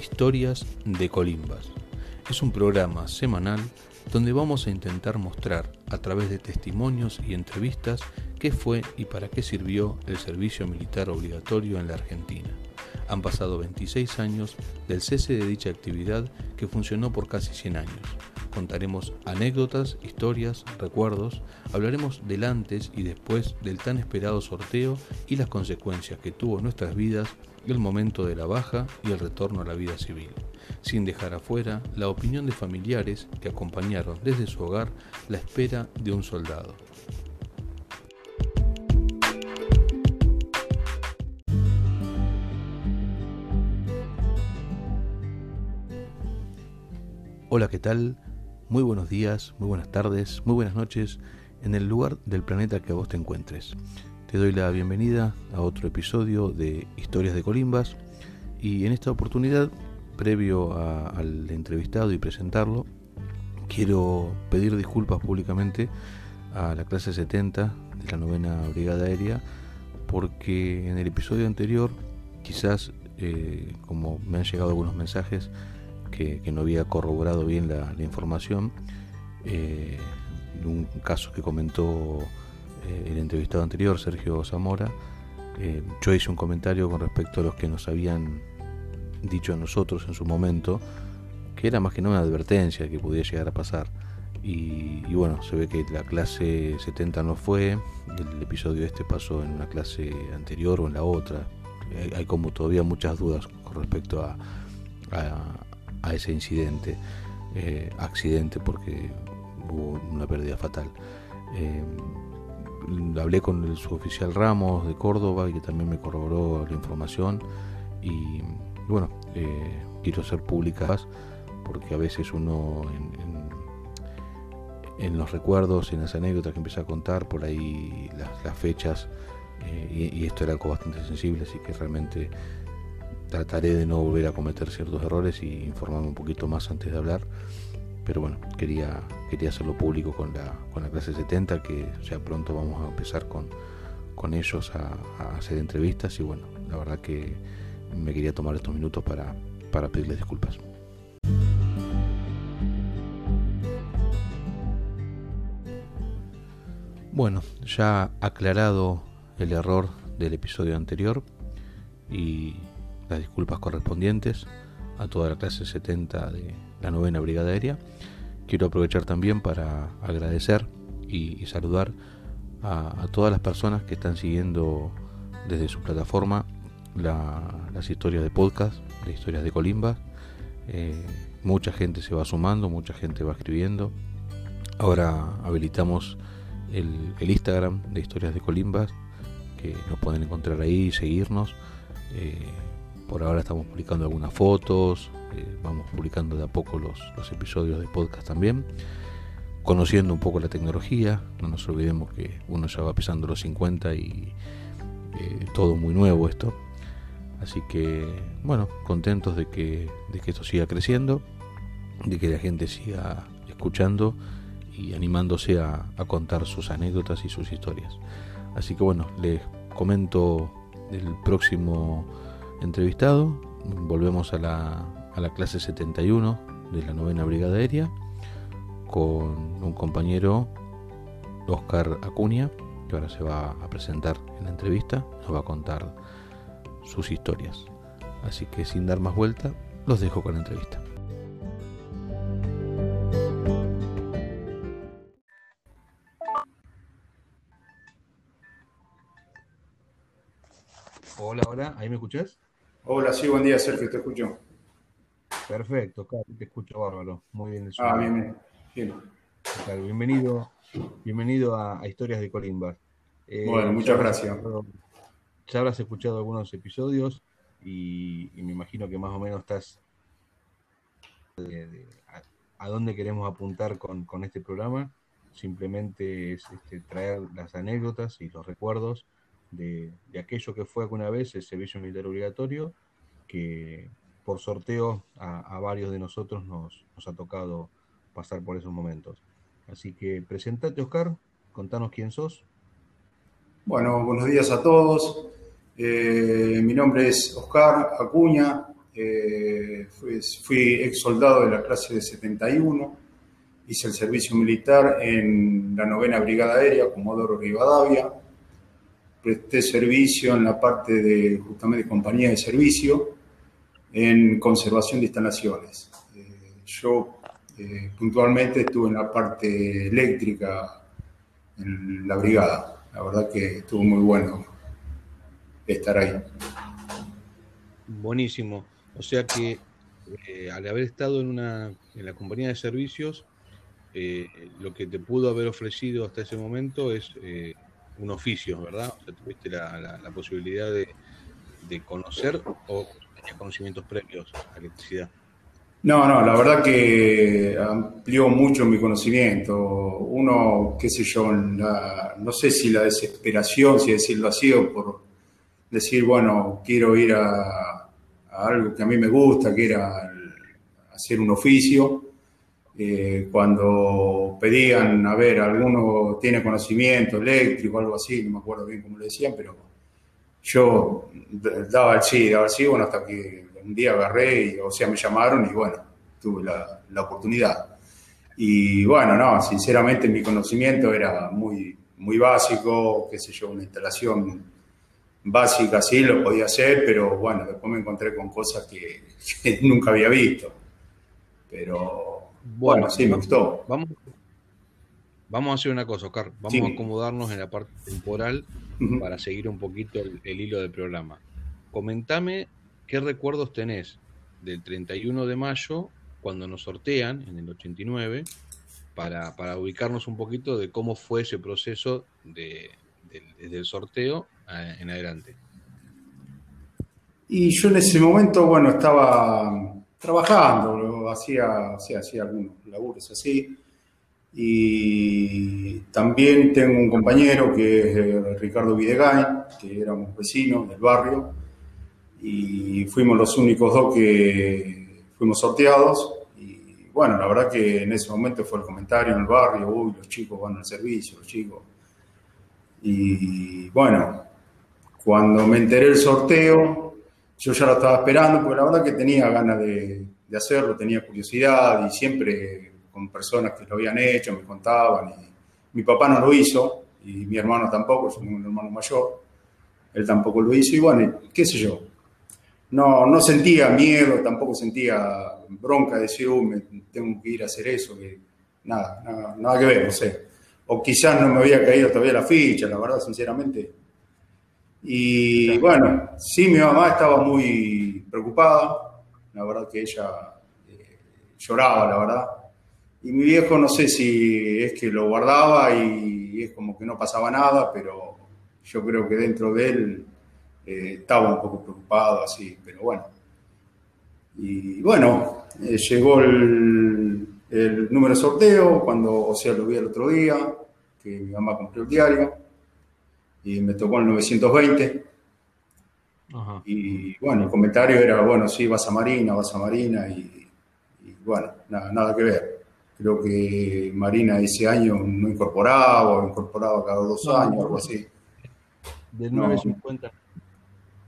Historias de Colimbas. Es un programa semanal donde vamos a intentar mostrar a través de testimonios y entrevistas qué fue y para qué sirvió el servicio militar obligatorio en la Argentina. Han pasado 26 años del cese de dicha actividad que funcionó por casi 100 años. Contaremos anécdotas, historias, recuerdos, hablaremos del antes y después del tan esperado sorteo y las consecuencias que tuvo en nuestras vidas el momento de la baja y el retorno a la vida civil, sin dejar afuera la opinión de familiares que acompañaron desde su hogar la espera de un soldado. Hola, ¿qué tal? Muy buenos días, muy buenas tardes, muy buenas noches en el lugar del planeta que vos te encuentres. Te doy la bienvenida a otro episodio de Historias de Colimbas y en esta oportunidad, previo al entrevistado y presentarlo, quiero pedir disculpas públicamente a la clase 70 de la novena Brigada Aérea porque en el episodio anterior quizás eh, como me han llegado algunos mensajes que, no había corroborado bien la, información. Eh, un caso que comentó eh, el entrevistado anterior, Sergio Zamora, eh, yo hice un comentario con respecto a los que nos habían dicho a nosotros en su momento, que era más que nada una advertencia que podía llegar a pasar. Y, bueno, se ve que la clase 70 no fue, el episodio este pasó en una clase anterior o en la otra. Hay, como todavía muchas dudas con respecto a, a ese incidente, eh, accidente porque hubo una pérdida fatal. Hablé con el suboficial Ramos de Córdoba que también me corroboró la información y, bueno, eh, quiero ser públicas porque a veces uno en, los recuerdos, en las anécdotas que empieza a contar, por ahí las, fechas, y, y, esto era algo bastante sensible, así que realmente trataré de no volver a cometer ciertos errores y informarme un poquito más antes de hablar. Pero bueno, quería, quería hacerlo público con la, con la clase 70, que ya pronto vamos a empezar con, con ellos a, hacer entrevistas y bueno, la verdad que me quería tomar estos minutos para, para pedirles disculpas. Bueno, ya aclarado el error del episodio anterior y las disculpas correspondientes a toda la clase 70 de la novena Brigada Aérea. Quiero aprovechar también para agradecer y, saludar a, todas las personas que están siguiendo desde su plataforma las historias de podcast, las historias de Colimba. Eh, mucha gente se va sumando, mucha gente va escribiendo. Ahora habilitamos el, Instagram de historias de Colimbas, que nos pueden encontrar ahí y seguirnos. Eh, por ahora estamos publicando algunas fotos, eh, vamos publicando de a poco los, episodios de podcast también, conociendo un poco la tecnología, no nos olvidemos que uno ya va pisando los 50 y eh, todo muy nuevo esto. Así que, bueno, contentos de que, de que esto siga creciendo, de que la gente siga escuchando y animándose a, a contar sus anécdotas y sus historias. Así que bueno, les comento el próximo entrevistado. Volvemos a la, a la clase 71 de la novena brigada aérea con un compañero, Oscar Acuña, que ahora se va a presentar en la entrevista, nos va a contar sus historias. Así que sin dar más vuelta, los dejo con la entrevista. Hola, hola, ¿ahí me escuchás? Hola, sí, buen día, Sergio, te escucho. Perfecto, te escucho bárbaro. Muy bien. Ah, bien, bien. bienvenido, bienvenido a, Historias de Colimba. Eh, bueno, muchas gracias. Ya habrás escuchado algunos episodios y, me imagino que más o menos estás a, dónde queremos apuntar con, este programa. Simplemente es este, traer las anécdotas y los recuerdos de, aquello que fue alguna vez el servicio militar obligatorio, que por sorteo a, varios de nosotros nos, ha tocado pasar por esos momentos. Así que presentate, Oscar, contanos quién sos. Bueno, buenos días a todos. Eh, mi nombre es Oscar Acuña, eh, fui, fui, ex soldado de la clase de 71, hice el servicio militar en la novena brigada aérea, Comodoro Rivadavia, presté servicio en la parte de justamente compañía de servicio en conservación de instalaciones. Eh, yo eh, puntualmente estuve en la parte eléctrica en la brigada. La verdad que estuvo muy bueno estar ahí. Buenísimo. O sea que eh, al haber estado en, una, en la compañía de servicios, lo que te pudo haber ofrecido hasta ese momento es un oficio, ¿verdad? O sea, tuviste la, posibilidad de, conocer o tenías conocimientos previos a electricidad. No, no, la verdad que amplió mucho mi conocimiento. Uno, qué sé yo, no sé si la desesperación, si decirlo así, o por decir, bueno, quiero ir a, algo que a mí me gusta, que era hacer un oficio. Eh, cuando pedían, a ver, alguno tiene conocimiento eléctrico, algo así, no me acuerdo bien cómo le decían, pero yo daba el sí, daba el sí, bueno, hasta que un día agarré, y, o sea, me llamaron y bueno, tuve la, la oportunidad. Y bueno, no, sinceramente mi conocimiento era muy, muy básico, qué sé yo, una instalación básica sí lo podía hacer, pero bueno, después me encontré con cosas que, nunca había visto. Pero bueno, sí, me gustó. Vamos, vamos a hacer una cosa, Oscar. Vamos a acomodarnos en la parte temporal para seguir un poquito el, hilo del programa. Comentame qué recuerdos tenés del 31 de mayo, cuando nos sortean en el 89, para, para ubicarnos un poquito de cómo fue ese proceso de, del sorteo en adelante? Y yo en ese momento, bueno, estaba trabajando, hacía, hacía algunos laburos así. Y también tengo un compañero que es eh, Ricardo Videgain, que éramos vecinos del barrio, y fuimos los únicos dos que fuimos sorteados. Y bueno, la verdad que en ese momento fue el comentario en el barrio, uy, los chicos van al servicio, los chicos. Y bueno, cuando me enteré del sorteo, yo ya lo estaba esperando, porque la verdad que tenía ganas de, hacerlo, tenía curiosidad y siempre con personas que lo habían hecho, me contaban. Y mi papá no lo hizo y mi hermano tampoco, soy un hermano mayor, él tampoco lo hizo y bueno, qué sé yo. No, no sentía miedo, tampoco sentía bronca de decir, me tengo que ir a hacer eso, que nada, nada, nada que ver, no sé. O quizás no me había caído todavía la ficha, la verdad, sinceramente, y bueno, sí, mi mamá estaba muy preocupada, la verdad que ella eh, lloraba, la verdad. Y mi viejo no sé si es que lo guardaba y es como que no pasaba nada, pero yo creo que dentro de él eh, estaba un poco preocupado así, pero bueno. Y bueno, eh, llegó el, el número de sorteo, cuando, o sea, lo vi el otro día, que mi mamá compró el diario y me tocó el 920. Y bueno, el comentario era, bueno, sí, vas a Marina, vas a Marina, y, bueno, nada, nada, que ver. Creo que Marina ese año no incorporaba, o incorporaba cada dos años, algo así. Del 950.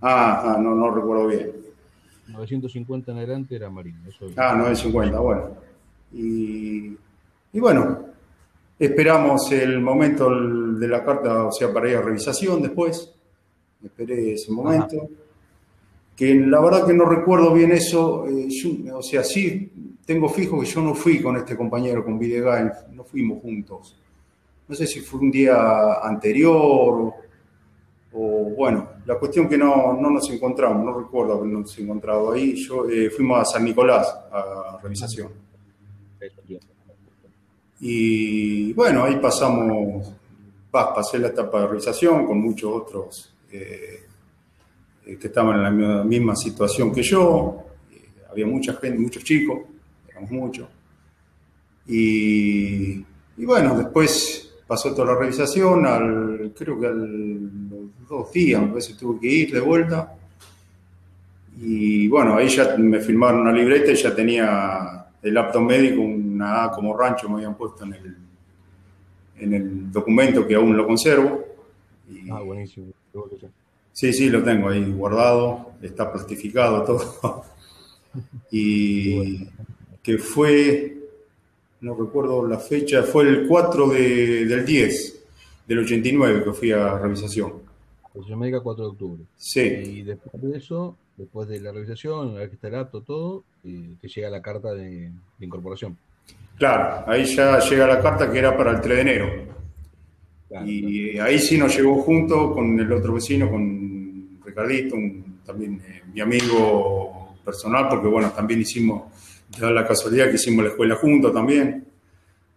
Ah, ah, no, no recuerdo bien. 950 en adelante era Marina. Eso ah, 950, bueno. Y, y bueno, Esperamos el momento de la carta, o sea, para ir a revisación después. Esperé ese momento. Que la verdad que no recuerdo bien eso. Eh, o sea, sí tengo fijo que yo no fui con este compañero, con Videgain, no fuimos juntos. No sé si fue un día anterior o, bueno, la cuestión que no, no, nos encontramos, no recuerdo habernos encontrado ahí. Yo, eh, fuimos a San Nicolás a revisación. Y bueno, ahí pasamos, pasé la etapa de realización con muchos otros eh, eh, que estaban en la misma situación que yo. Eh, había mucha gente, muchos chicos, éramos muchos. Y, bueno, después pasó toda la revisación, al, creo que a los dos días, a veces tuve que ir de vuelta. Y bueno, ahí ya me firmaron una libreta y ya tenía el apto médico, una Como rancho me habían puesto en el, en el documento que aún lo conservo. ah, buenísimo. Sí, sí, lo tengo ahí guardado, está plastificado todo. y que fue, no recuerdo la fecha, fue el 4 del 10 del 89 que fui a revisación. Revisación médica 4 de octubre. Sí. Y después de eso, después de la revisación, una vez que está el apto, todo, eh, te llega la carta de, incorporación. Claro, ahí ya llega la carta que era para el 3 de enero. y ahí sí nos llegó junto con el otro vecino, con Ricardito, también eh, mi amigo personal, porque bueno, también hicimos, da la casualidad que hicimos la escuela juntos también.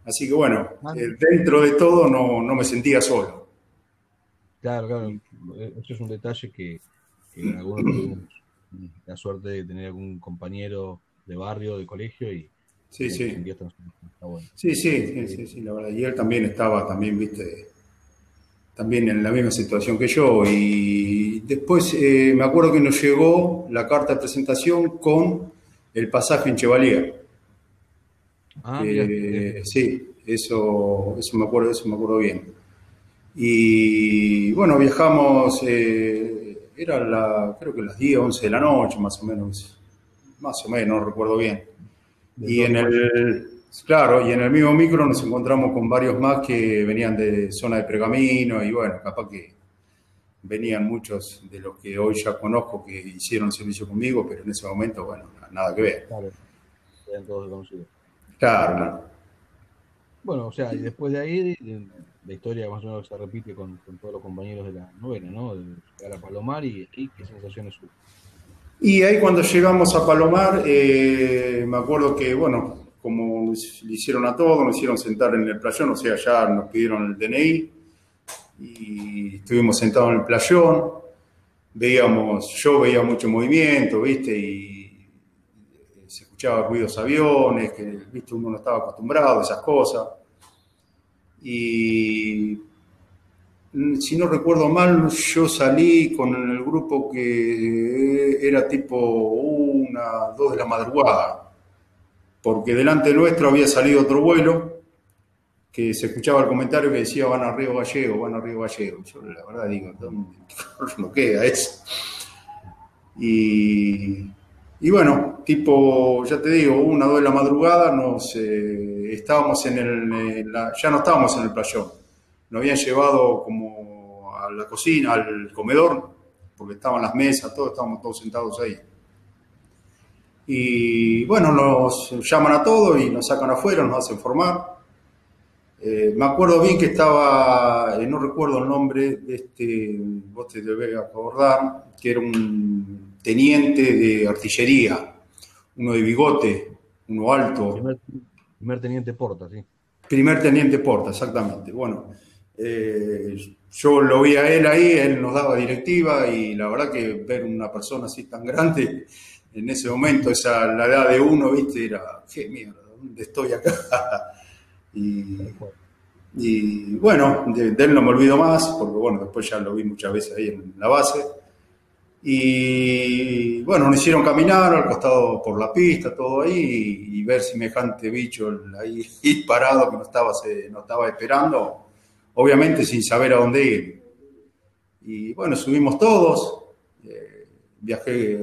Así que bueno, ah. eh, dentro de todo no, no, me sentía solo. Claro, claro. Eso es un detalle que, algunos tuvimos la suerte de tener algún compañero de barrio, de colegio y sí, sí. sí, sí, sí, sí, la verdad. Y él también estaba, también, viste, también en la misma situación que yo. Y después eh, me acuerdo que nos llegó la carta de presentación con el pasaje en Chevalier. Ah, eh, sí, eso, eso me acuerdo, eso me acuerdo bien. Y bueno, viajamos, eh, era la, creo que las 10, 11 de la noche, más o menos, más o menos, no recuerdo bien. Y en el, claro, y en el mismo micro nos encontramos con varios más que venían de zona de pergamino y bueno, capaz que venían muchos de los que hoy ya conozco que hicieron servicio conmigo, pero en ese momento, bueno, nada que ver. Claro, eran todos conocidos. Claro, Bueno, o sea, y después de ahí, la historia más o menos se repite con, todos los compañeros de la novena, ¿no? De llegar a Palomar y, qué sensaciones hubo. Y ahí cuando llegamos a Palomar, eh, me acuerdo que, bueno, como le hicieron a todos, nos hicieron sentar en el playón, o sea, ya nos pidieron el DNI y estuvimos sentados en el playón, veíamos, yo veía mucho movimiento, ¿viste? Y escuchaba ruidos aviones, que ¿viste? uno no estaba acostumbrado a esas cosas. Y si no recuerdo mal, yo salí con el grupo que era tipo una, dos de la madrugada, porque delante nuestro había salido otro vuelo que se escuchaba el comentario que decía van a Río Gallego, van a Río Gallego. Yo la verdad digo, ¿dónde no queda eso? Y y bueno, tipo, ya te digo, una, dos de la madrugada, nos eh, estábamos en el, ya no estábamos en el playón. Nos habían llevado como a la cocina, al comedor, porque estaban las mesas, todos estábamos todos sentados ahí. Y bueno, nos llaman a todos y nos sacan afuera, nos hacen formar. Eh, me acuerdo bien que estaba, eh, no recuerdo el nombre de este, vos te debes acordar, que era un teniente de artillería, uno de bigote, uno alto. Primer, teniente Porta, sí. Primer teniente Porta, exactamente. Bueno, eh, yo lo vi a él ahí, él nos daba directiva y la verdad que ver una persona así tan grande en ese momento, esa la edad de uno, viste, era, qué mierda, ¿dónde estoy acá? y, bueno, de, de, él no me olvido más, porque bueno, después ya lo vi muchas veces ahí en la base. Y bueno, nos hicieron caminar al costado por la pista, todo ahí, y, ver semejante bicho ahí parado que nos estaba, se, estaba esperando, obviamente sin saber a dónde ir. Y bueno, subimos todos, eh, viajé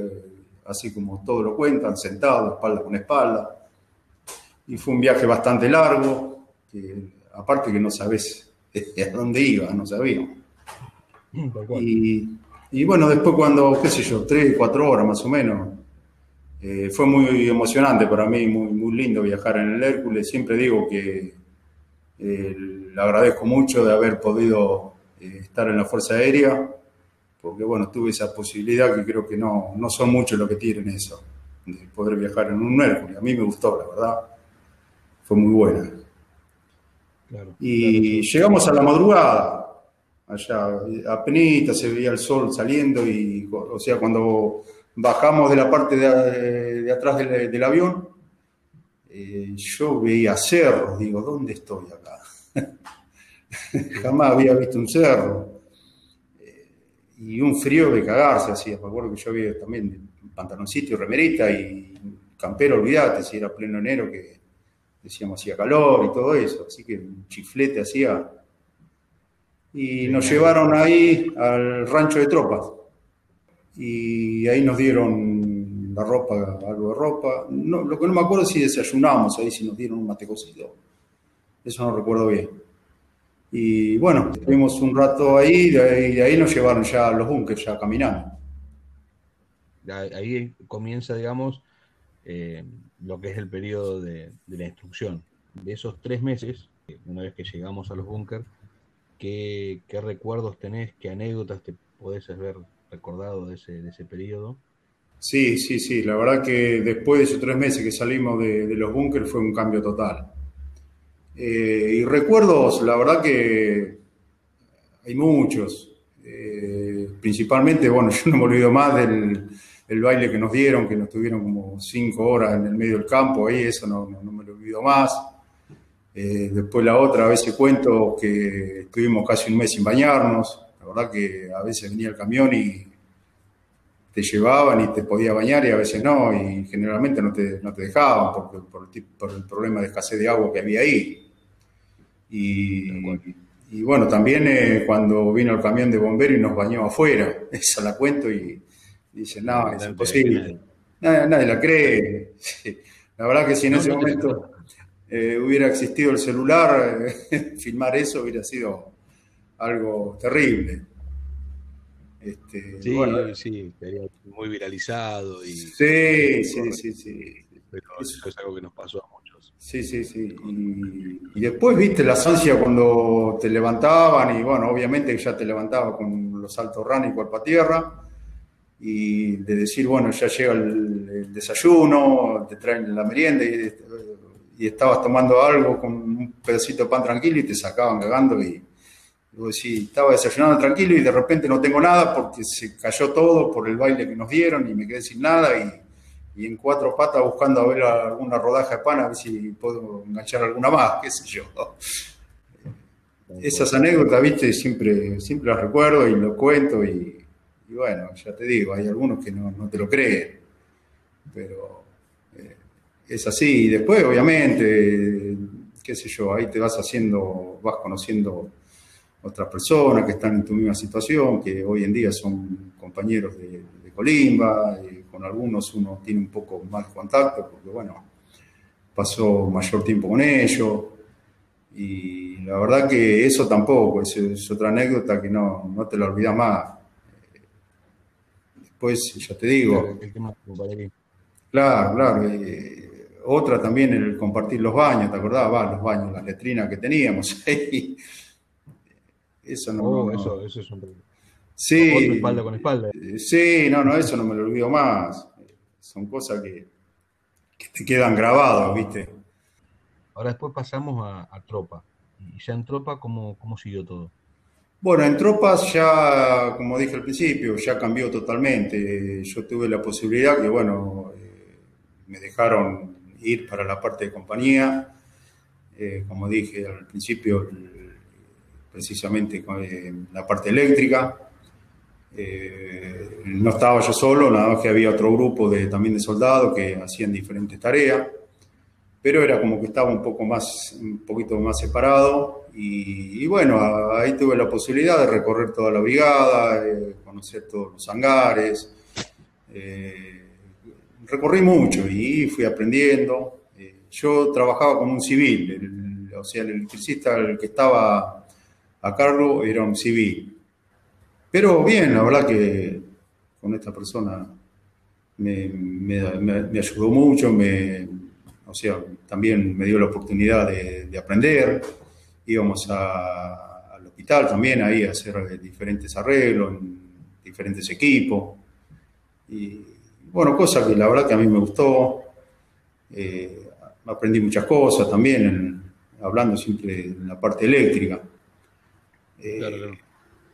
así como todos lo cuentan, sentado, espalda con espalda, y fue un viaje bastante largo, aparte que no sabes a dónde iba, no sabíamos. Y y bueno, después cuando, qué sé yo, tres, cuatro horas más o menos, eh, fue muy emocionante para mí, muy, muy lindo viajar en el Hércules. Siempre digo que eh, le agradezco mucho de haber podido eh, estar en la Fuerza Aérea, porque bueno, tuve esa posibilidad que creo que no, no son muchos los que tienen eso, de poder viajar en un Hércules. A mí me gustó, la verdad. Fue muy buena. y llegamos a la madrugada, allá apenas se veía el sol saliendo y, o sea, cuando bajamos de la parte de, atrás del, avión, eh, yo veía cerros, digo, ¿dónde estoy acá? Jamás había visto un cerro. Eh, y un frío de cagarse hacía, me acuerdo que yo había también pantaloncito y remerita y campero, olvídate, si era pleno enero que decíamos hacía calor y todo eso, así que un chiflete hacía y nos llevaron ahí al rancho de tropas. Y ahí nos dieron la ropa, algo de ropa. No, lo que no me acuerdo es si desayunamos ahí, si nos dieron un mate cocido. Eso no recuerdo bien. Y bueno, estuvimos un rato ahí, de ahí, de ahí nos llevaron ya a los búnkers, ya caminando. Ahí comienza, digamos, eh, lo que es el periodo de, la instrucción. De esos tres meses, una vez que llegamos a los búnkers, ¿qué, recuerdos tenés, qué anécdotas te podés haber recordado de ese, de ese periodo? Sí, sí, sí. La verdad que después de esos tres meses que salimos de, los búnkers fue un cambio total. Eh, y recuerdos, la verdad que hay muchos. Eh, principalmente, bueno, yo no me olvido más del el baile que nos dieron, que nos tuvieron como cinco horas en el medio del campo, ahí eso no, no, me lo olvido más. Eh, después la otra, a veces cuento que estuvimos casi un mes sin bañarnos. La verdad que a veces venía el camión y te llevaban y te podía bañar y a veces no, y generalmente no te, no te dejaban por, el, por, el, problema de escasez de agua que había ahí. Y, bueno, también eh, cuando vino el camión de bomberos y nos bañó afuera, esa la cuento y dice, no, es imposible. Nadie, la cree. La verdad que si en ese momento eh, hubiera existido el celular, filmar eso hubiera sido algo terrible. Este, sí, bueno, sí, muy viralizado. Y, sí, sí, sí, sí. Pero eso es algo que nos pasó a muchos. Sí, sí, sí. Y, después, viste, la ansia cuando te levantaban, y bueno, obviamente ya te levantaba con los altos ranos y cuerpo a tierra, y de decir, bueno, ya llega el, desayuno, te traen la merienda, y, y, estabas tomando algo con un pedacito de pan tranquilo y te sacaban cagando y Sí, estaba desayunando tranquilo y de repente no tengo nada porque se cayó todo por el baile que nos dieron y me quedé sin nada y, y en cuatro patas buscando a ver alguna rodaja de pan a ver si puedo enganchar alguna más, qué sé yo. Esas anécdotas, viste, siempre, siempre las recuerdo y lo cuento y, bueno, ya te digo, hay algunos que no, no te lo creen, pero eh, es así. Y después, obviamente, qué sé yo, ahí te vas haciendo, vas conociendo otras personas que están en tu misma situación, que hoy en día son compañeros de, Colimba, y con algunos uno tiene un poco más de contacto, porque bueno, pasó mayor tiempo con ellos, y la verdad que eso tampoco, es, otra anécdota que no, no te la olvidas más. Después, ya te digo. Claro, claro. Eh, otra también el compartir los baños, ¿te acordás? Va, los baños, las letrinas que teníamos. Eso no. Oh, eso, eso es un. Sí. espalda con espalda. Sí, no, no, eso no me lo olvido más. Son cosas que, que te quedan grabadas, ¿viste? Ahora después pasamos a, tropa. Y ya en tropa, ¿cómo, ¿cómo siguió todo? Bueno, en tropas ya, como dije al principio, ya cambió totalmente. Yo tuve la posibilidad que, bueno, eh, me dejaron ir para la parte de compañía. Eh, como dije al principio, precisamente con eh, la parte eléctrica. Eh, no estaba yo solo, nada más que había otro grupo de, también de soldados que hacían diferentes tareas, pero era como que estaba un poco más, un poquito más separado y, bueno, ahí tuve la posibilidad de recorrer toda la brigada, eh, conocer todos los hangares, recorrí mucho y fui aprendiendo. yo trabajaba como un civil, o sea, el electricista el que estaba a cargo era un civil. Pero bien, la verdad que con esta persona me, ayudó mucho, o sea, también me dio la oportunidad de, aprender. Íbamos al hospital también ahí a hacer diferentes arreglos en diferentes equipos. Y bueno, cosa que la verdad que a mí me gustó. Eh, aprendí muchas cosas también, hablando siempre en la parte eléctrica. Eh,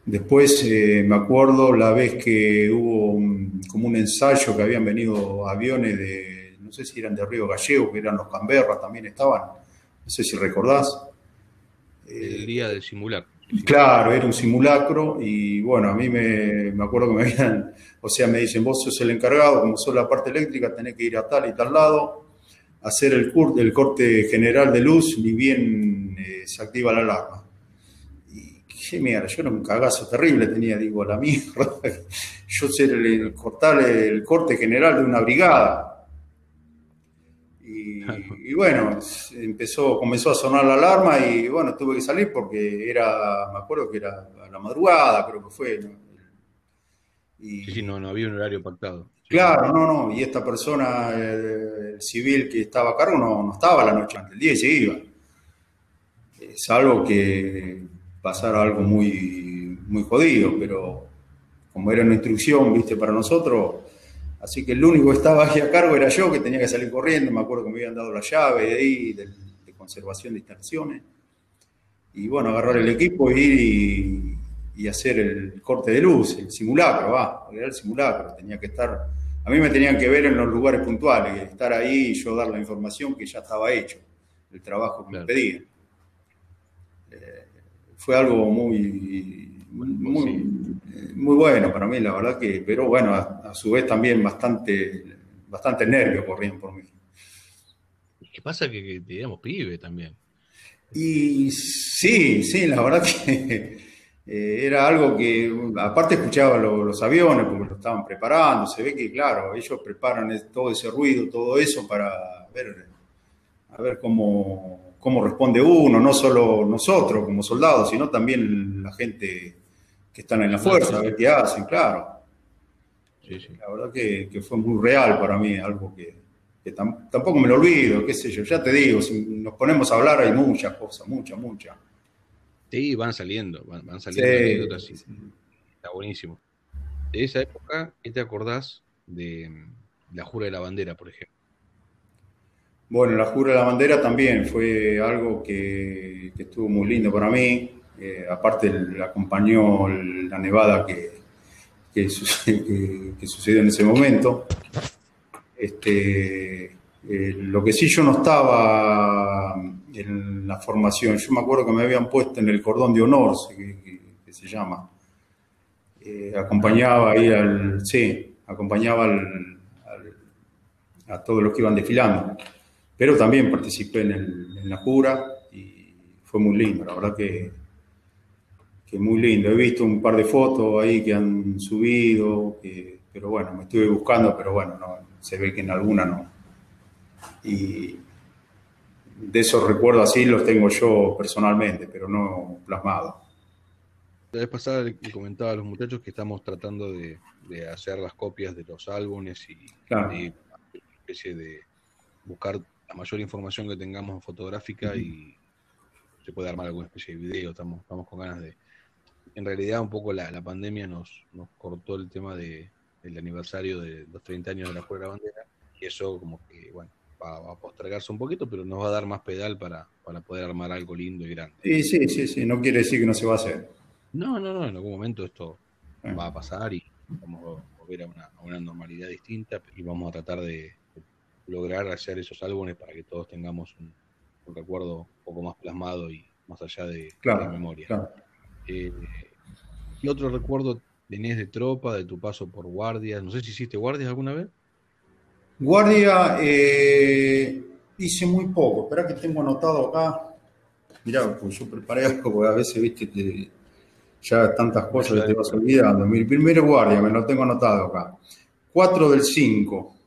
después eh, me acuerdo la vez que hubo como un ensayo que habían venido aviones de, no sé si eran de Río Gallego, que eran los Canberra, también estaban, no sé si recordás. El día del simulacro. Claro, era un simulacro y bueno, a mí me, me, acuerdo que me habían, o sea, me dicen, vos sos el encargado, como sos la parte eléctrica, tenés que ir a tal y tal lado, hacer el, el corte general de luz, ni bien eh, se activa la alarma dije, mierda, yo era un cagazo terrible tenía, digo, la mierda. Yo ser el, cortar el corte general de una brigada. Y, bueno, empezó, comenzó a sonar la alarma y bueno, tuve que salir porque era, me acuerdo que era a la madrugada, creo que fue. Y, sí, sí, no, no había un horario pactado. Claro, no, no, y esta persona, el, civil que estaba a cargo, no, no estaba la noche antes, el día y se iba. Es algo que pasara algo muy, muy jodido, pero como era una instrucción, viste, para nosotros, así que el único que estaba aquí a cargo era yo, que tenía que salir corriendo, me acuerdo que me habían dado la llave de ahí, de, conservación de instalaciones, y bueno, agarrar el equipo e ir y, hacer el corte de luz, el simulacro, va, era el simulacro, tenía que estar, a mí me tenían que ver en los lugares puntuales, estar ahí y yo dar la información que ya estaba hecho, el trabajo que me pedían fue algo muy, muy, muy, bueno para mí, la verdad que, pero bueno, a, su vez también bastante, bastante nervios corrían por mí. ¿Qué pasa? Que, que pibe también. Y sí, sí, la verdad que eh, era algo que, aparte escuchaba los aviones porque lo estaban preparando, se ve que, claro, ellos preparan todo ese ruido, todo eso para ver, a ver cómo, cómo responde uno, no solo nosotros como soldados, sino también la gente que están en la fuerza, a ver qué hacen, claro. La verdad que, fue muy real para mí, algo que, tampoco me lo olvido, qué sé yo, ya te digo, si nos ponemos a hablar hay muchas cosas, muchas, muchas. Sí, van saliendo, van, saliendo anécdotas. Está buenísimo. De esa época, ¿qué te acordás de la jura de la bandera, por ejemplo? Bueno, la Jura de la Bandera también fue algo que, estuvo muy lindo para mí. Eh, aparte, le acompañó la nevada que, sucedió en ese momento. Este, eh, lo que sí yo no estaba en la formación, yo me acuerdo que me habían puesto en el cordón de honor, que, se llama. Eh, acompañaba ahí al, sí, acompañaba a todos los que iban desfilando pero también participé en, la jura y fue muy lindo, la verdad que, que muy lindo. He visto un par de fotos ahí que han subido, pero bueno, me estuve buscando, pero bueno, no, se ve que en alguna no. Y de esos recuerdos así los tengo yo personalmente, pero no plasmados. La vez pasada le comentaba a los muchachos que estamos tratando de, hacer las copias de los álbumes y, claro. y especie de buscar la mayor información que tengamos fotográfica y se puede armar alguna especie de video, estamos, estamos con ganas de... En realidad un poco la, pandemia nos, nos cortó el tema de, del aniversario de los 30 años de la Juega de la Bandera y eso como que, bueno, va, a postergarse un poquito, pero nos va a dar más pedal para, para poder armar algo lindo y grande. Sí, sí, sí, sí, no quiere decir que no se va a hacer. No, no, no, en algún momento esto ah. va a pasar y vamos a volver a una, a una normalidad distinta y vamos a tratar de, lograr hacer esos álbumes para que todos tengamos un, recuerdo un poco más plasmado y más allá de, la memoria. Eh, ¿Qué otro recuerdo tenés de tropa, de tu paso por guardias? No sé si hiciste guardias alguna vez. Guardia eh, hice muy poco. Espera que tengo anotado acá. Mirá, pues yo preparé algo, porque a veces, viste, ya tantas cosas que te vas olvidando. Mi primer guardia, me lo tengo anotado acá. 4 del 5.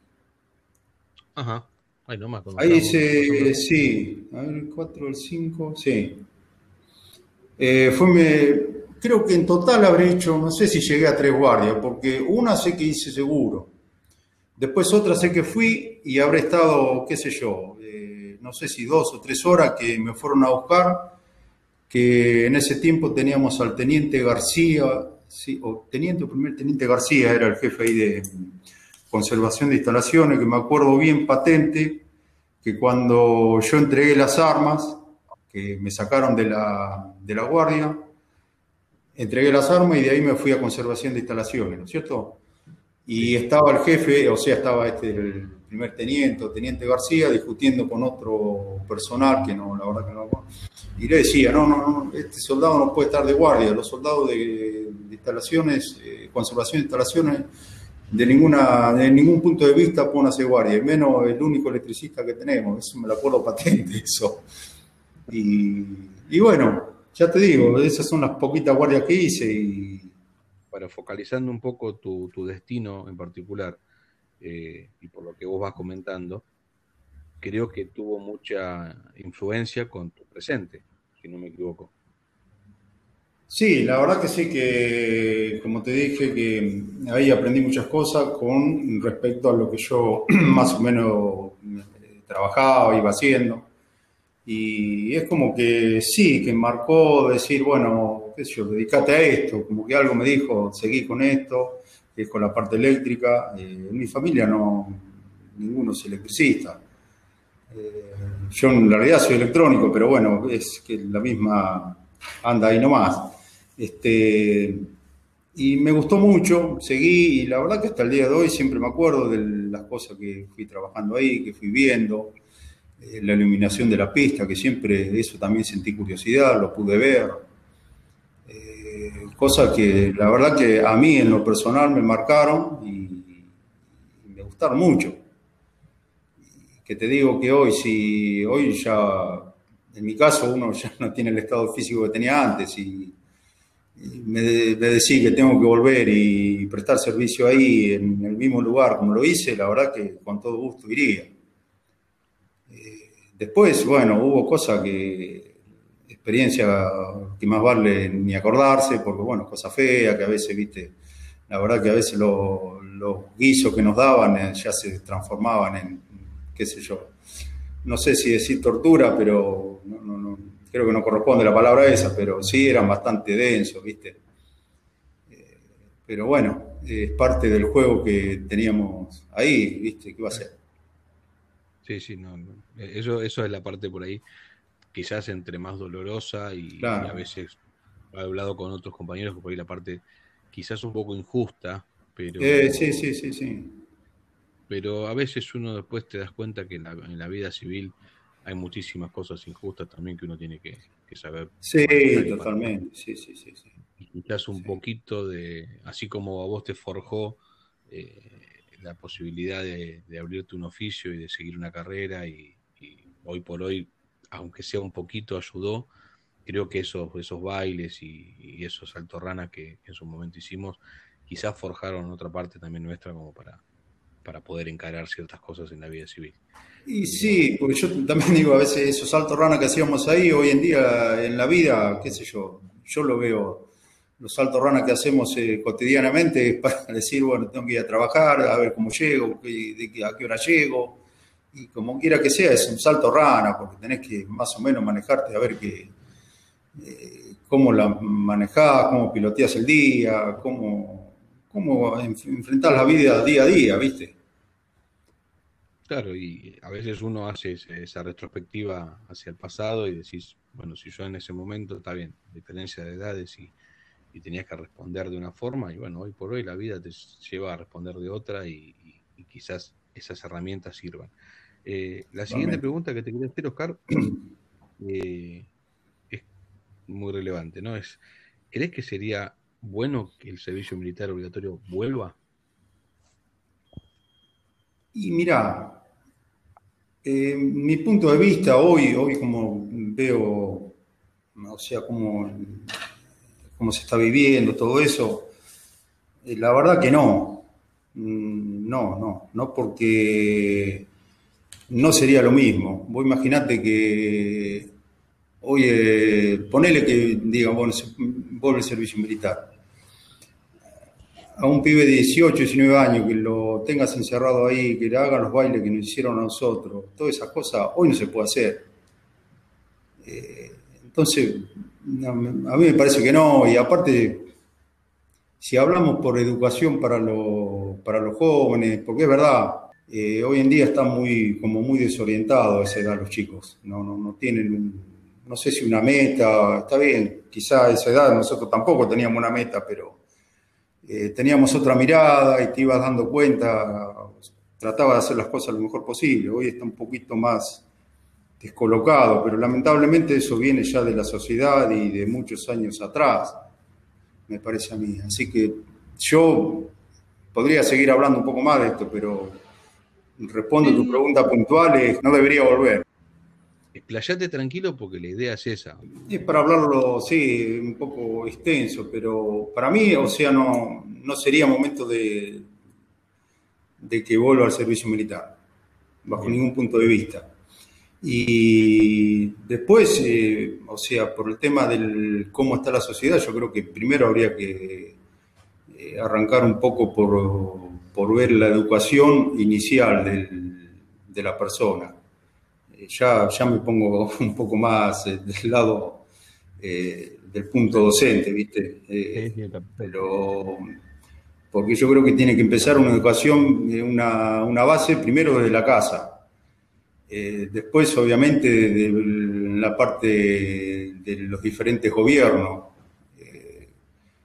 Ajá. Ay, no más. Ahí dice, sí. A ver, el 4, el 5, sí. Eh, fue, creo que en total habré hecho, no sé si llegué a tres guardias, porque una sé que hice seguro. Después otra sé que fui y habré estado, qué sé yo, eh, no sé si dos o tres horas que me fueron a buscar, que en ese tiempo teníamos al teniente García, sí, o teniente o primer teniente García era el jefe ahí de, conservación de instalaciones, que me acuerdo bien patente, que cuando yo entregué las armas, que me sacaron de la, de la guardia, entregué las armas y de ahí me fui a conservación de instalaciones, ¿no es cierto? Y estaba el jefe, o sea, estaba este, el primer teniente, teniente García, discutiendo con otro personal, que no, la verdad que no. Y le decía, no, no, no, este soldado no puede estar de guardia, los soldados de, instalaciones, eh, conservación de instalaciones, de, ninguna, de ningún punto de vista pone a guardia, y menos el único electricista que tenemos, eso me lo acuerdo patente eso. Y, bueno, ya te digo, esas son las poquitas guardias que hice y... Bueno, focalizando un poco tu, destino en particular, eh, y por lo que vos vas comentando, creo que tuvo mucha influencia con tu presente, si no me equivoco. Sí, la verdad que sí, que como te dije, que ahí aprendí muchas cosas con respecto a lo que yo más o menos eh, trabajaba, iba haciendo. Y es como que sí, que marcó decir, bueno, qué sé yo, dedícate a esto, como que algo me dijo, seguí con esto, que es con la parte eléctrica. Eh, en mi familia no, ninguno es electricista. Eh, yo en realidad soy electrónico, pero bueno, es que la misma anda ahí nomás. Este, y me gustó mucho, seguí y la verdad que hasta el día de hoy siempre me acuerdo de las cosas que fui trabajando ahí, que fui viendo, eh, la iluminación de la pista, que siempre eso también sentí curiosidad, lo pude ver. Eh, cosas que la verdad que a mí en lo personal me marcaron y, me gustaron mucho. Que te digo que hoy, si hoy ya, en mi caso, uno ya no tiene el estado físico que tenía antes y me, decís que tengo que volver y prestar servicio ahí en el mismo lugar como lo hice, la verdad que con todo gusto iría. Eh, después, bueno, hubo cosas que, experiencia que más vale ni acordarse, porque bueno, cosas feas que a veces, viste, la verdad que a veces los guisos que nos daban eh, ya se transformaban en, qué sé yo, no sé si decir tortura, pero no, no, creo que no corresponde la palabra esa, pero sí eran bastante densos, ¿viste? Eh, pero bueno, es parte del juego que teníamos ahí, ¿viste? ¿Qué va a ser? Sí, sí, no, Eso, eso es la parte por ahí, quizás entre más dolorosa y, a veces he hablado con otros compañeros que por ahí la parte quizás un poco injusta, pero... Eh, sí, sí, sí, sí. Pero a veces uno después te das cuenta que en la vida civil hay muchísimas cosas injustas también que uno tiene que, saber. Sí, totalmente, sí, sí, sí, sí. Y quizás un poquito de, así como a vos te forjó eh, la posibilidad de, abrirte un oficio y de seguir una carrera y, hoy por hoy, aunque sea un poquito, ayudó. Creo que esos, esos bailes y, esos altorranas que, que en su momento hicimos, quizás forjaron otra parte también nuestra como para, para poder encarar ciertas cosas en la vida civil. Y sí, porque yo también digo, a veces esos saltos rana que hacíamos ahí, hoy en día en la vida, qué sé yo, yo lo veo, los saltos rana que hacemos eh, cotidianamente para decir, bueno, tengo que ir a trabajar, a ver cómo llego, a qué hora llego, y como quiera que sea, es un salto rana, porque tenés que más o menos manejarte a ver qué, eh, cómo la manejás, cómo piloteas el día, cómo, cómo enfrentar la vida día a día, ¿viste? Claro, y a veces uno hace esa retrospectiva hacia el pasado y decís, bueno, si yo en ese momento, está bien, diferencia de edades y, tenías que responder de una forma, y bueno, hoy por hoy la vida te lleva a responder de otra y, quizás esas herramientas sirvan. Eh, la siguiente pregunta que te quería hacer, Oscar, eh, es muy relevante, ¿no? Es, ¿crees que sería bueno que el servicio militar obligatorio vuelva? Y mira, eh, mi punto de vista hoy, hoy como veo, o sea, cómo, se está viviendo todo eso, eh, la verdad que no. Mm, no, no, no porque no sería lo mismo. Vos imaginate que hoy, eh, ponele que, digamos, vuelve el servicio militar a un pibe de 18, 19 años, que lo tengas encerrado ahí, que le hagan los bailes que nos hicieron a nosotros, todas esas cosas, hoy no se puede hacer. Eh, entonces, a mí me parece que no, y aparte, si hablamos por educación para, para los jóvenes, porque es verdad, eh, hoy en día están muy, como muy desorientados a esa los chicos, no, no, no tienen, no sé si una meta, está bien, quizá a esa edad nosotros tampoco teníamos una meta, pero eh, teníamos otra mirada y te ibas dando cuenta, trataba de hacer las cosas lo mejor posible. Hoy está un poquito más descolocado, pero lamentablemente eso viene ya de la sociedad y de muchos años atrás, me parece a mí. Así que yo podría seguir hablando un poco más de esto, pero respondo a tu pregunta puntual, no debería volver. Explayate tranquilo porque la idea es esa. Es para hablarlo, sí, un poco extenso, pero para mí, o sea, no, no sería momento de, de que vuelva al servicio militar, bajo ningún punto de vista. Y después, eh, o sea, por el tema del cómo está la sociedad, yo creo que primero habría que eh, arrancar un poco por, por, ver la educación inicial de la persona. Eh, ya, ya me pongo un poco más del lado del punto docente, ¿viste? pero porque yo creo que tiene que empezar una educación, una, una base primero desde la casa eh, después, obviamente, de, la parte de los diferentes gobiernos, eh,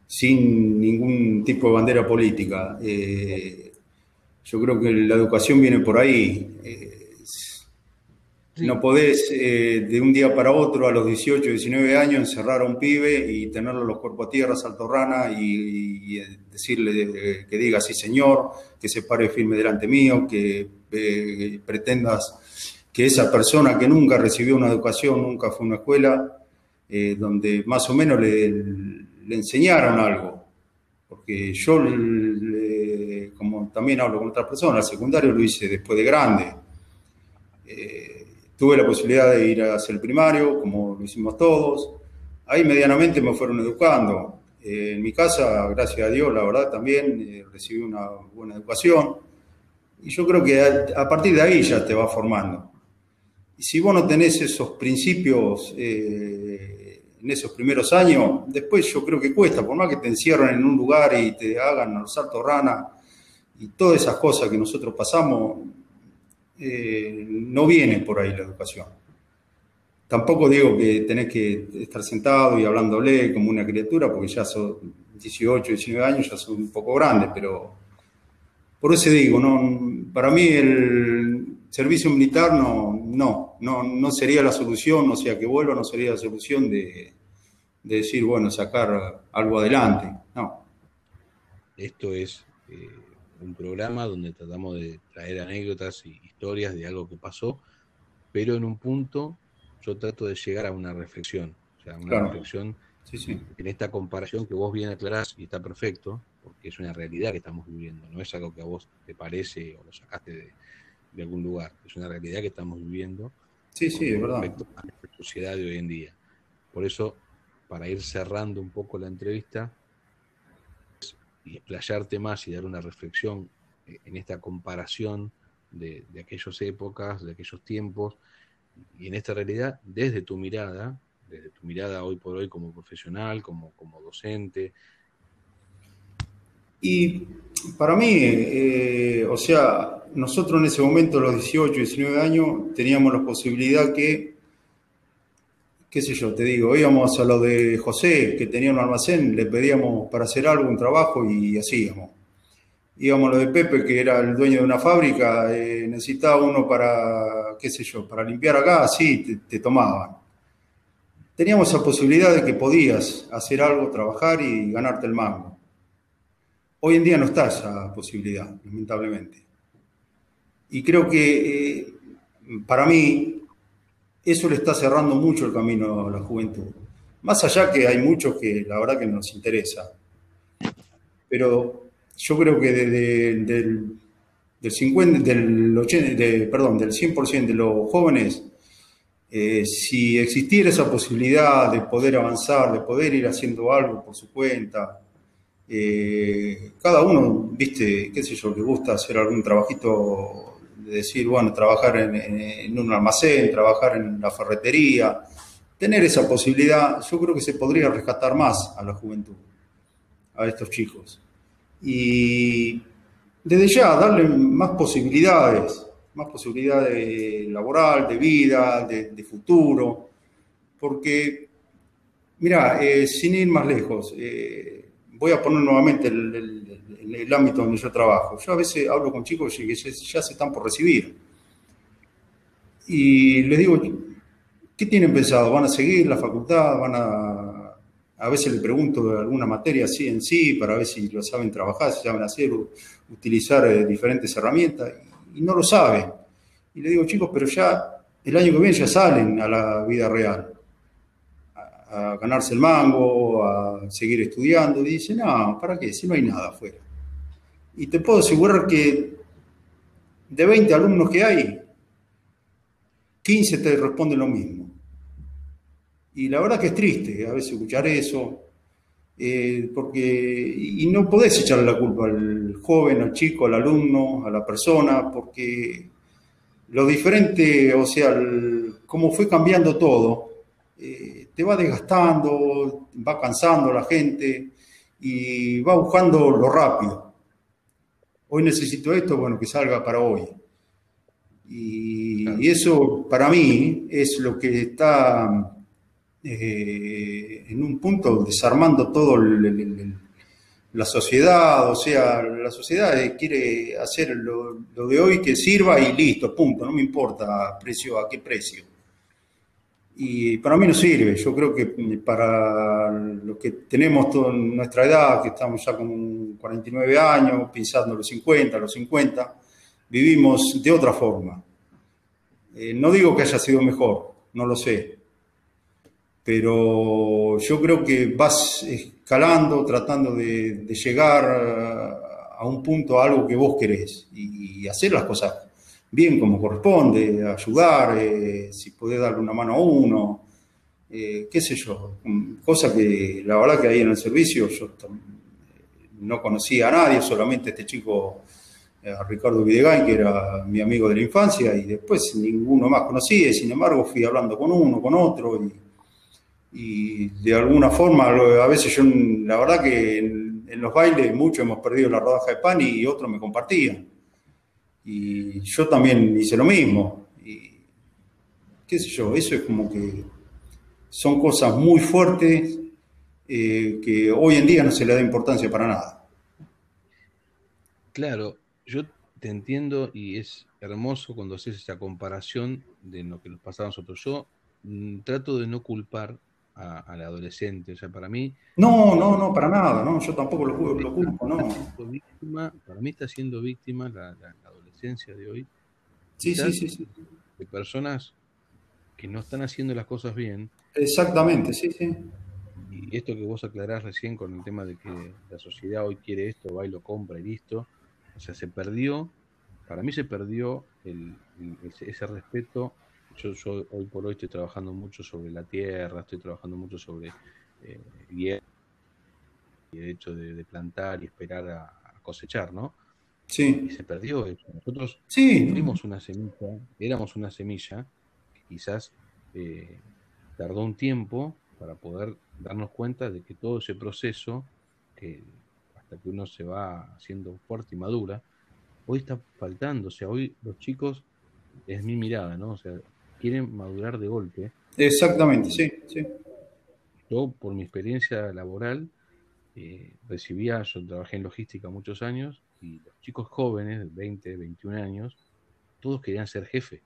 sin ningún tipo de bandera política. Eh, yo creo que la educación viene por ahí. No podés de un día para otro, a los 18, 19 años, encerrar a un pibe y tenerlo los cuerpos a tierra, salto rana, y, decirle que diga sí señor, que se pare firme delante mío, que pretendas que esa persona que nunca recibió una educación, nunca fue a una escuela, eh, donde más o menos le, enseñaron algo. Porque yo, como también hablo con otras personas, el secundario lo hice después de grande. Eh, tuve la posibilidad de ir a hacer el primario, como lo hicimos todos. Ahí medianamente me fueron educando. Eh, en mi casa, gracias a Dios, la verdad también recibí una buena educación. Y yo creo que a partir de ahí ya te va formando. Y si vos no tenés esos principios eh, en esos primeros años, después yo creo que cuesta, por más que te encierren en un lugar y te hagan los salto rana y todas esas cosas que nosotros pasamos, eh, no viene por ahí la educación. Tampoco digo que tenés que estar sentado y hablándole como una criatura, porque ya son 18, 19 años, ya son un poco grandes, pero por eso digo, no, para mí el servicio militar no, no, no, no sería la solución, o sea, que vuelva no sería la solución de, decir, bueno, sacar algo adelante, no. Esto es eh, un programa donde tratamos de traer anécdotas y historias de algo que pasó, pero en un punto yo trato de llegar a una reflexión, o sea, una reflexión en esta comparación que vos bien aclarás y está perfecto, porque es una realidad que estamos viviendo, no es algo que a vos te parece o lo sacaste de, de algún lugar. Es una realidad que estamos viviendo. Sí, sí, es verdad. A la sociedad de hoy en día. Por eso, para ir cerrando un poco la entrevista y explayarte más y dar una reflexión eh, en esta comparación de, de aquellas épocas, de aquellos tiempos, y en esta realidad, desde tu mirada, desde tu mirada hoy por hoy como profesional, como, como docente. Y para mí, eh, o sea, nosotros en ese momento, a los 18, 19 años, teníamos la posibilidad que, qué sé yo, te digo, íbamos a lo de José, que tenía un almacén, le pedíamos para hacer algo, un trabajo y hacíamos. Íbamos a lo de Pepe, que era el dueño de una fábrica, eh, necesitaba uno para, qué sé yo, para limpiar acá, sí, te, tomaban. Teníamos esa posibilidad de que podías hacer algo, trabajar y ganarte el mango. Hoy en día no está esa posibilidad, lamentablemente. Y creo que eh, para mí eso le está cerrando mucho el camino a la juventud. Más allá que hay muchos que la verdad que nos interesa. Pero yo creo que 50, del 80, perdón, del 100% de los jóvenes, eh, si existiera esa posibilidad de poder avanzar, de poder ir haciendo algo por su cuenta, eh, cada uno, viste, qué sé yo, le gusta hacer algún trabajito, de decir, bueno, trabajar en, un almacén, trabajar en la ferretería, tener esa posibilidad, yo creo que se podría rescatar más a la juventud, a estos chicos. Y desde ya, darle más posibilidades, más posibilidades laboral, de vida, de, futuro, porque, mira, eh, sin ir más lejos, eh, voy a poner nuevamente el, el, ámbito donde yo trabajo. Yo a veces hablo con chicos que ya se están por recibir. Y les digo, ¿qué tienen pensado? ¿Van a seguir la facultad? ¿Van a...? A veces le pregunto de alguna materia así en sí, para ver si lo saben trabajar, si saben hacer, utilizar eh, diferentes herramientas, y no lo saben. Y le digo, chicos, pero ya el año que viene ya salen a la vida real, a, ganarse el mango, a seguir estudiando, y dicen, no, ¿para qué? Si no hay nada afuera. Y te puedo asegurar que de 20 alumnos que hay, 15 te responden lo mismo. Y la verdad que es triste a veces escuchar eso, eh, porque, y no podés echarle la culpa al joven, al chico, al alumno, a la persona, porque lo diferente, o sea, cómo fue cambiando todo, eh, te va desgastando, va cansando la gente y va buscando lo rápido. Hoy necesito esto, bueno, que salga para hoy. Y, eso para mí es lo que está eh, en un punto desarmando todo la sociedad, o sea, la sociedad quiere hacer lo, de hoy que sirva y listo, punto, no me importa precio a qué precio. Y para mí no sirve, yo creo que para los que tenemos toda nuestra edad, que estamos ya con 49 años, pensando los 50, los 50, vivimos de otra forma. Eh, no digo que haya sido mejor, no lo sé, pero yo creo que vas escalando, tratando de, llegar a un punto, a algo que vos querés y, hacer las cosas bien como corresponde, ayudar, eh, si podés darle una mano a uno, eh, qué sé yo, cosa que la verdad que ahí en el servicio yo no conocía a nadie, solamente este chico, a Ricardo Videgain, que era mi amigo de la infancia, y después ninguno más conocía, y sin embargo fui hablando con uno, con otro, y y de alguna forma, a veces yo, la verdad que en, los bailes muchos hemos perdido la rodaja de pan y otros me compartían. Y yo también hice lo mismo. Y qué sé yo, eso es como que son cosas muy fuertes eh, que hoy en día no se le da importancia para nada. Claro, yo te entiendo y es hermoso cuando haces esa comparación de lo que nos pasaba a nosotros. Yo mm, trato de no culpar al adolescente. O sea, para mí. No, no, no, para nada, no, yo tampoco lo, lo culpo, no. para mí está siendo víctima la, de hoy. Sí, sí, sí, sí. De personas que no están haciendo las cosas bien. Exactamente, sí, sí. Y esto que vos aclarás recién con el tema de que la sociedad hoy quiere esto, va y lo compra y listo. O sea, se perdió, para mí se perdió ese respeto yo, hoy por hoy estoy trabajando mucho sobre la tierra, estoy trabajando mucho sobre eh, y el hecho de, plantar y esperar a, cosechar, ¿no? Sí. Y se perdió eso. Nosotros sí. fuimos una semilla, éramos una semilla que quizás eh, tardó un tiempo para poder darnos cuenta de que todo ese proceso, que hasta que uno se va haciendo fuerte y madura, hoy está faltando. O sea, hoy los chicos, es mi mirada, ¿no? O sea, quieren madurar de golpe. Exactamente, sí, sí. Yo, por mi experiencia laboral, eh, recibía, yo trabajé en logística muchos años, y los chicos jóvenes, de 20, 21 años, todos querían ser jefe.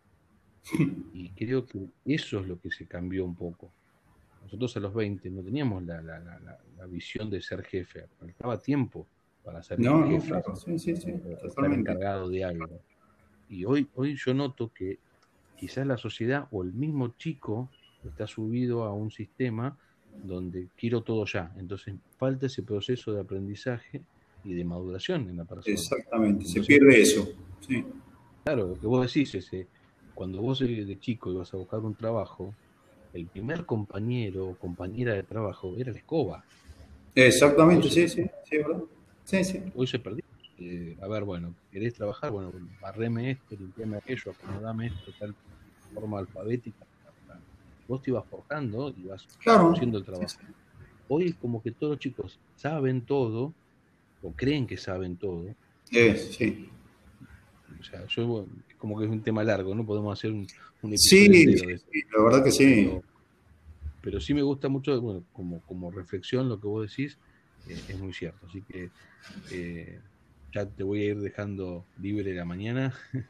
Y creo que eso es lo que se cambió un poco. Nosotros a los 20 no teníamos la, la, la, visión de ser jefe, faltaba tiempo para ser jefe, sí, sí, sí, estar encargado de algo. Y hoy, hoy yo noto que quizás la sociedad o el mismo chico está subido a un sistema donde quiero todo ya. Entonces falta ese proceso de aprendizaje y de maduración en la persona. Exactamente, se pierde eso. Sí. Claro, lo que vos decís es, cuando vos de chico ibas a buscar un trabajo, el primer compañero o compañera de trabajo era la escoba. Exactamente, sí, sí, sí, ¿verdad? Sí, sí. Hoy se perdió. Eh, a ver, bueno, ¿querés trabajar? Bueno, barreme esto, limpiame aquello, acomodame esto, tal forma alfabética. Vos te ibas forjando y vas haciendo el trabajo. Hoy es como que todos los chicos saben todo, o creen que saben todo. sí. O sea, yo como que es un tema largo, ¿no? Podemos hacer un, un episodio. Sí, la verdad que sí. Pero, sí me gusta mucho, bueno, como, como reflexión lo que vos decís, eh, es muy cierto. Así que eh, ya te voy a ir dejando libre la mañana.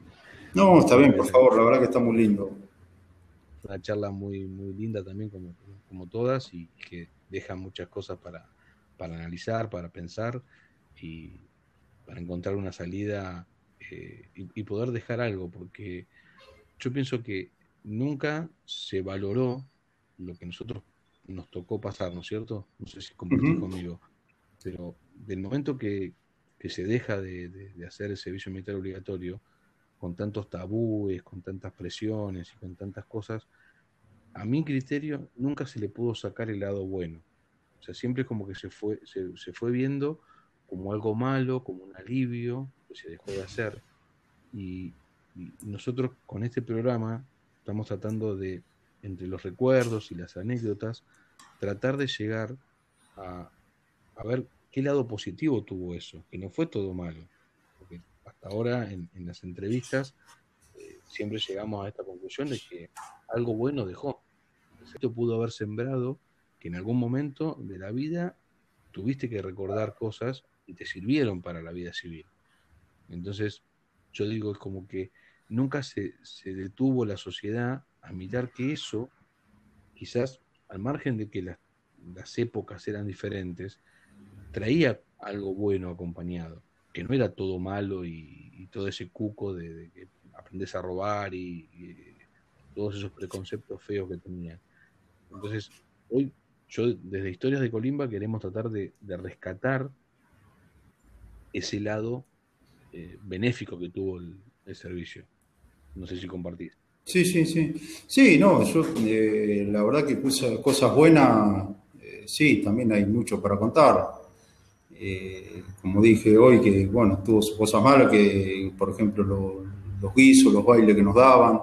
No, está bien, por favor, la verdad que está muy lindo. Una charla muy, muy linda también, como, como todas, y que deja muchas cosas para, para analizar, para pensar y para encontrar una salida eh, y, poder dejar algo, porque yo pienso que nunca se valoró lo que nosotros nos tocó pasar, ¿no es cierto? No sé si compartís conmigo, pero del momento que, se deja de, hacer el servicio militar obligatorio, con tantos tabúes, con tantas presiones y con tantas cosas, a mi criterio nunca se le pudo sacar el lado bueno. O sea, siempre como que se fue, se, fue viendo como algo malo, como un alivio que se dejó de hacer. y nosotros con este programa estamos tratando de, entre los recuerdos y las anécdotas, tratar de llegar a, ver qué lado positivo tuvo eso, que no fue todo malo. Porque hasta ahora en, las entrevistas eh, siempre llegamos a esta conclusión de que algo bueno dejó. Esto pudo haber sembrado que en algún momento de la vida tuviste que recordar cosas te sirvieron para la vida civil. Entonces, yo digo, es como que nunca se, se detuvo la sociedad a mirar que eso, quizás al margen de que las, épocas eran diferentes, traía algo bueno acompañado, que no era todo malo y, todo ese cuco de, que aprendes a robar y, todos esos preconceptos feos que tenían. Entonces, hoy yo desde Historias de Colimba queremos tratar de, rescatar ese lado eh, benéfico que tuvo el, servicio. No sé si compartís. Sí, sí, sí. Sí, no, yo eh, la verdad que cosas, buenas, eh, sí, también hay mucho para contar. Como dije hoy, que bueno, tuvo cosas malas, que por ejemplo los guisos, los bailes que nos daban,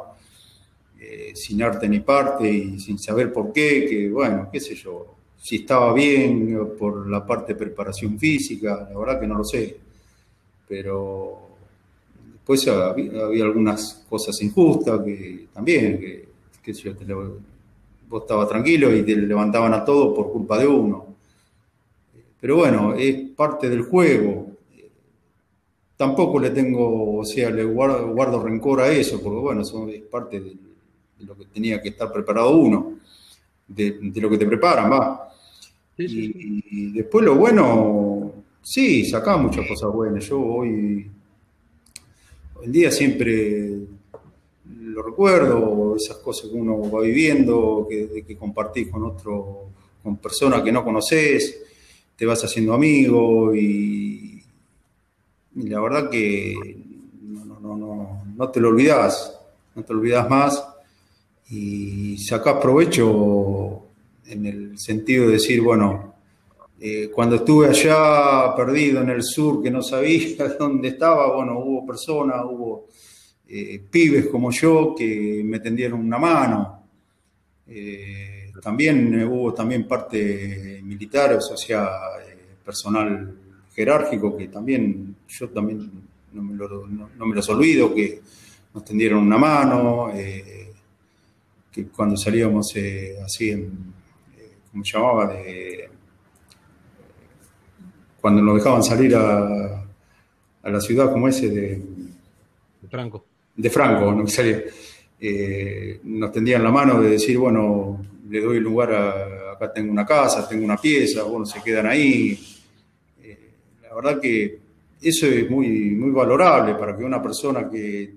sin arte ni parte y sin saber por qué, que bueno, qué sé yo, si estaba bien por la parte de preparación física, la verdad que no lo sé. Pero Después había, algunas cosas injustas que también, que, vos estabas tranquilo y te levantaban a todos por culpa de uno. Pero bueno, es parte del juego. Tampoco le tengo, o sea, le guardo, rencor a eso, porque bueno, eso es parte de, lo que tenía que estar preparado uno, de, lo que te preparan, va. Y, después lo bueno, sí, sacaba muchas cosas buenas. Yo hoy el día siempre lo recuerdo, esas cosas que uno va viviendo, que, que compartís con otro, con personas que no conoces, te vas haciendo amigo y, la verdad que no, te lo olvidas, no te lo olvidas más y sacás provecho en el sentido de decir, bueno, eh, cuando estuve allá perdido en el sur, que no sabía dónde estaba, bueno, hubo personas, hubo eh, pibes como yo que me tendieron una mano. Eh, también hubo también parte militar, o sea, personal jerárquico, que también yo también no me, los olvido, que nos tendieron una mano, que cuando salíamos así, en, ¿cómo se llamaba? De, cuando nos dejaban salir a, la ciudad como ese de, Franco. De Franco, ¿no? Eh, nos tendían la mano de decir, bueno, le doy lugar a, acá tengo una casa, tengo una pieza, bueno, se quedan ahí. Eh, la verdad que eso es muy, muy valorable para que una persona que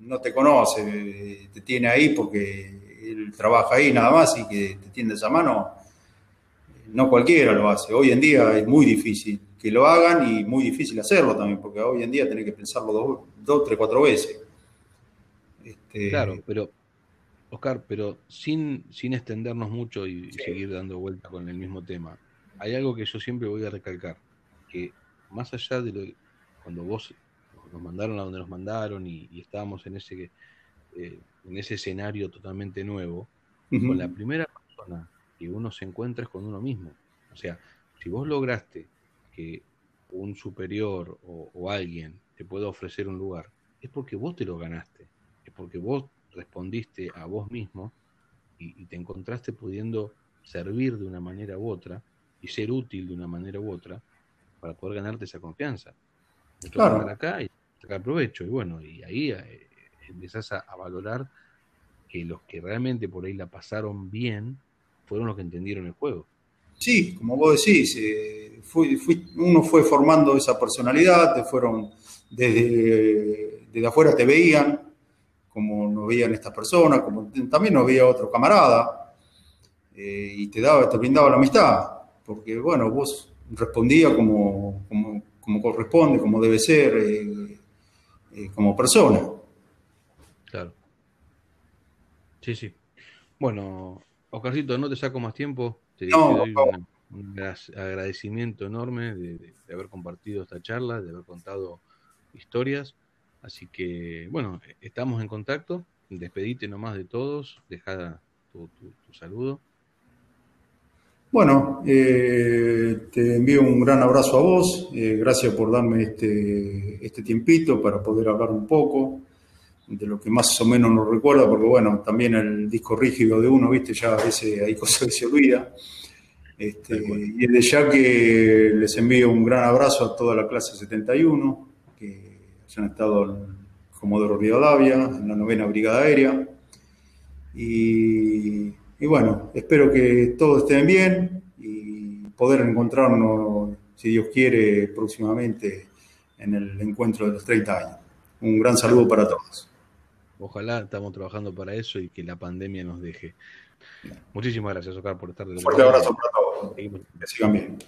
no te conoce, te tiene ahí porque él trabaja ahí nada más y que te tiende esa mano, no cualquiera lo hace. Hoy en día es muy difícil que lo hagan y muy difícil hacerlo también, porque hoy en día tenés que pensarlo dos, tres, cuatro veces. Este, claro, pero, Oscar, pero sin, sin extendernos mucho y, seguir dando vuelta con el mismo tema, hay algo que yo siempre voy a recalcar, que más allá de lo cuando vos nos mandaron a donde nos mandaron y, estábamos en ese, eh, en ese escenario totalmente nuevo, con la primera persona que uno se encuentra con uno mismo. O sea, si vos lograste que un superior o, alguien te pueda ofrecer un lugar, es porque vos te lo ganaste, es porque vos respondiste a vos mismo y, te encontraste pudiendo servir de una manera u otra y ser útil de una manera u otra para poder ganarte esa confianza. Claro. acá y sacar provecho. Y bueno, y ahí eh, empezás a, valorar que los que realmente por ahí la pasaron bien fueron los que entendieron el juego. Sí, como vos decís, eh, uno fue formando esa personalidad, te fueron desde, desde afuera te veían como nos veían estas personas, como también nos veía otro camarada, eh, y te daba, te brindaba la amistad, porque bueno, vos respondías como, como, corresponde, como debe ser, eh, eh, como persona. Claro. Sí, sí. Bueno, Oscarcito, no te saco más tiempo. Te, doy un agradecimiento enorme de, haber compartido esta charla, de haber contado historias. Así que, bueno, estamos en contacto. Despedite nomás de todos. Deja tu, saludo. Bueno, eh, te envío un gran abrazo a vos. Eh, gracias por darme este, este tiempito para poder hablar un poco de lo que más o menos nos recuerda, porque bueno, también el disco rígido de uno, viste, ya a veces hay cosas que se olvida. Este, y desde ya que les envío un gran abrazo a toda la clase 71, que hayan estado en Comodoro Rivadavia, en la novena Brigada Aérea. Y, y, bueno, espero que todos estén bien y poder encontrarnos, si Dios quiere, próximamente en el encuentro de los 30 años. Un gran saludo para todos. Ojalá estamos trabajando para eso y que la pandemia nos deje. Muchísimas gracias, Oscar, por estar de Un fuerte abrazo para todos. Que sigan bien.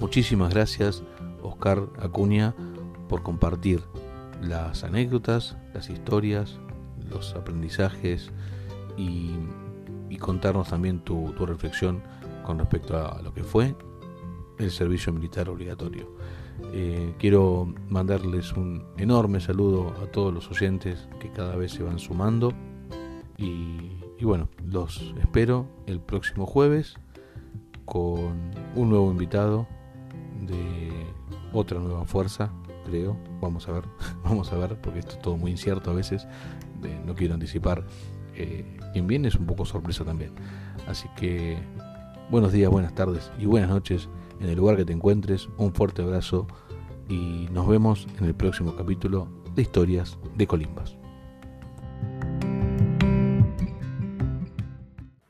Muchísimas gracias, Oscar Acuña, por compartir las anécdotas, las historias, los aprendizajes y, contarnos también tu reflexión con respecto a lo que fue el servicio militar obligatorio. Eh, quiero mandarles un enorme saludo a todos los oyentes que cada vez se van sumando. Y, bueno, los espero el próximo jueves con un nuevo invitado de otra nueva fuerza, creo. Vamos a ver, vamos a ver, porque esto es todo muy incierto a veces. no quiero anticipar. Eh, quien viene es un poco sorpresa también. Así que buenos días, buenas tardes y buenas noches en el lugar que te encuentres. Un fuerte abrazo y nos vemos en el próximo capítulo de Historias de Colimbas.